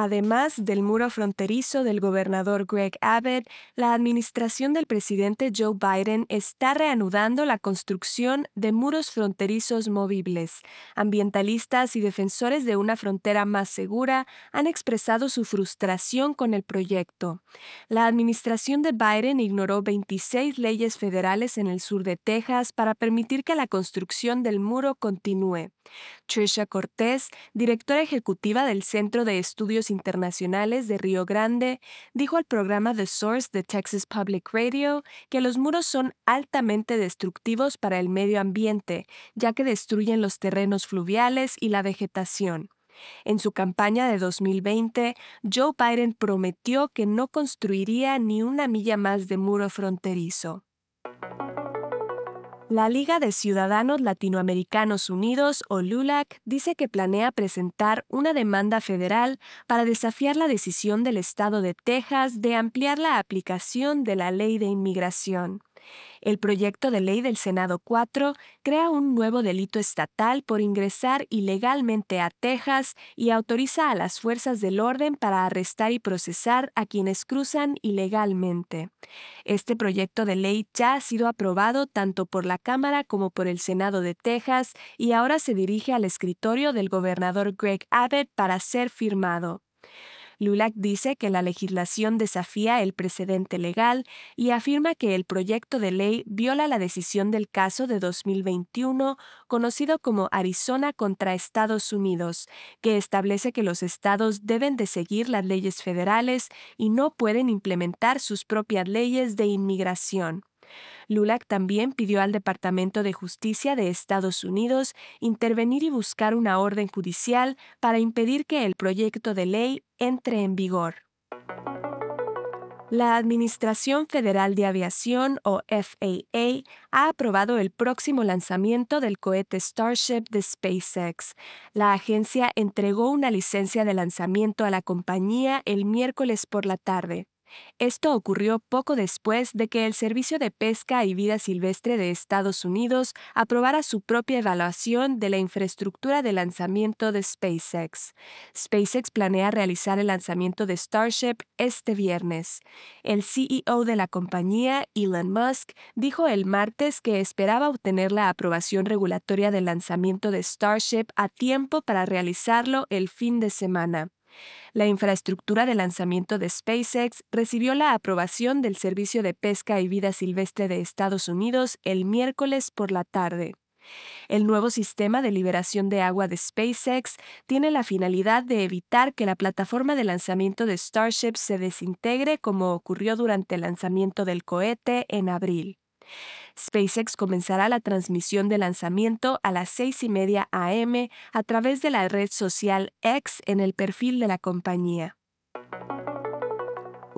Además del muro fronterizo del gobernador Greg Abbott, la administración del presidente Joe Biden está reanudando la construcción de muros fronterizos movibles. Ambientalistas y defensores de una frontera más segura han expresado su frustración con el proyecto. La administración de Biden ignoró 26 leyes federales en el sur de Texas para permitir que la construcción del muro continúe. Trisha Cortés, directora ejecutiva del Centro de Estudios Internacionales de Río Grande, dijo al programa The Source de Texas Public Radio que los muros son altamente destructivos para el medio ambiente, ya que destruyen los terrenos fluviales y la vegetación. En su campaña de 2020, Joe Biden prometió que no construiría ni una milla más de muro fronterizo. La Liga de Ciudadanos Latinoamericanos Unidos, o LULAC, dice que planea presentar una demanda federal para desafiar la decisión del Estado de Texas de ampliar la aplicación de la ley de inmigración. El proyecto de ley del Senado 4 crea un nuevo delito estatal por ingresar ilegalmente a Texas y autoriza a las fuerzas del orden para arrestar y procesar a quienes cruzan ilegalmente. Este proyecto de ley ya ha sido aprobado tanto por la Cámara como por el Senado de Texas y ahora se dirige al escritorio del gobernador Greg Abbott para ser firmado. Lulac dice que la legislación desafía el precedente legal y afirma que el proyecto de ley viola la decisión del caso de 2021 conocido como Arizona contra Estados Unidos, que establece que los estados deben de seguir las leyes federales y no pueden implementar sus propias leyes de inmigración. Lulac también pidió al Departamento de Justicia de Estados Unidos intervenir y buscar una orden judicial para impedir que el proyecto de ley entre en vigor. La Administración Federal de Aviación, o FAA, ha aprobado el próximo lanzamiento del cohete Starship de SpaceX. La agencia entregó una licencia de lanzamiento a la compañía el miércoles por la tarde. Esto ocurrió poco después de que el Servicio de Pesca y Vida Silvestre de Estados Unidos aprobara su propia evaluación de la infraestructura de lanzamiento de SpaceX. SpaceX planea realizar el lanzamiento de Starship este viernes. El CEO de la compañía, Elon Musk, dijo el martes que esperaba obtener la aprobación regulatoria del lanzamiento de Starship a tiempo para realizarlo el fin de semana. La infraestructura de lanzamiento de SpaceX recibió la aprobación del Servicio de Pesca y Vida Silvestre de Estados Unidos el miércoles por la tarde. El nuevo sistema de liberación de agua de SpaceX tiene la finalidad de evitar que la plataforma de lanzamiento de Starship se desintegre como ocurrió durante el lanzamiento del cohete en abril. SpaceX comenzará la transmisión de lanzamiento a las 6 y media AM a través de la red social X en el perfil de la compañía.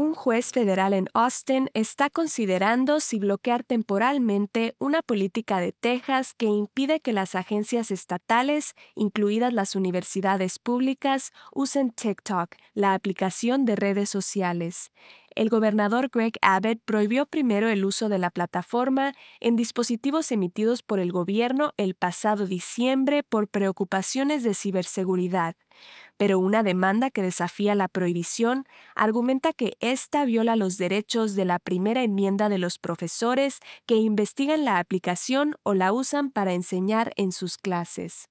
Un juez federal en Austin está considerando si bloquear temporalmente una política de Texas que impide que las agencias estatales, incluidas las universidades públicas, usen TikTok, la aplicación de redes sociales el gobernador Greg Abbott prohibió primero el uso de la plataforma en dispositivos emitidos por el gobierno el pasado diciembre por preocupaciones de ciberseguridad, pero una demanda que desafía la prohibición argumenta que esta viola los derechos de la primera enmienda de los profesores que investigan la aplicación o la usan para enseñar en sus clases.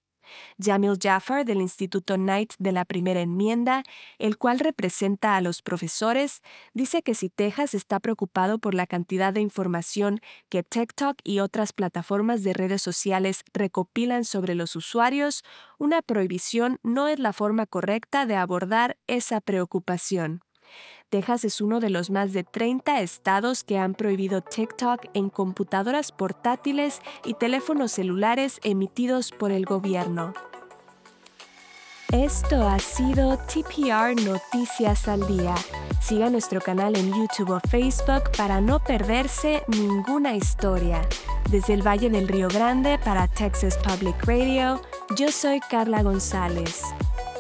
Jamil Jafar del Instituto Knight de la Primera Enmienda, el cual representa a los profesores, dice que si Texas está preocupado por la cantidad de información que TikTok y otras plataformas de redes sociales recopilan sobre los usuarios, una prohibición no es la forma correcta de abordar esa preocupación. Texas es uno de los más de 30 estados que han prohibido TikTok en computadoras portátiles y teléfonos celulares emitidos por el gobierno. Esto ha sido TPR Noticias al Día. Siga nuestro canal en YouTube o Facebook para no perderse ninguna historia. Desde el Valle del Río Grande para Texas Public Radio, yo soy Carla González.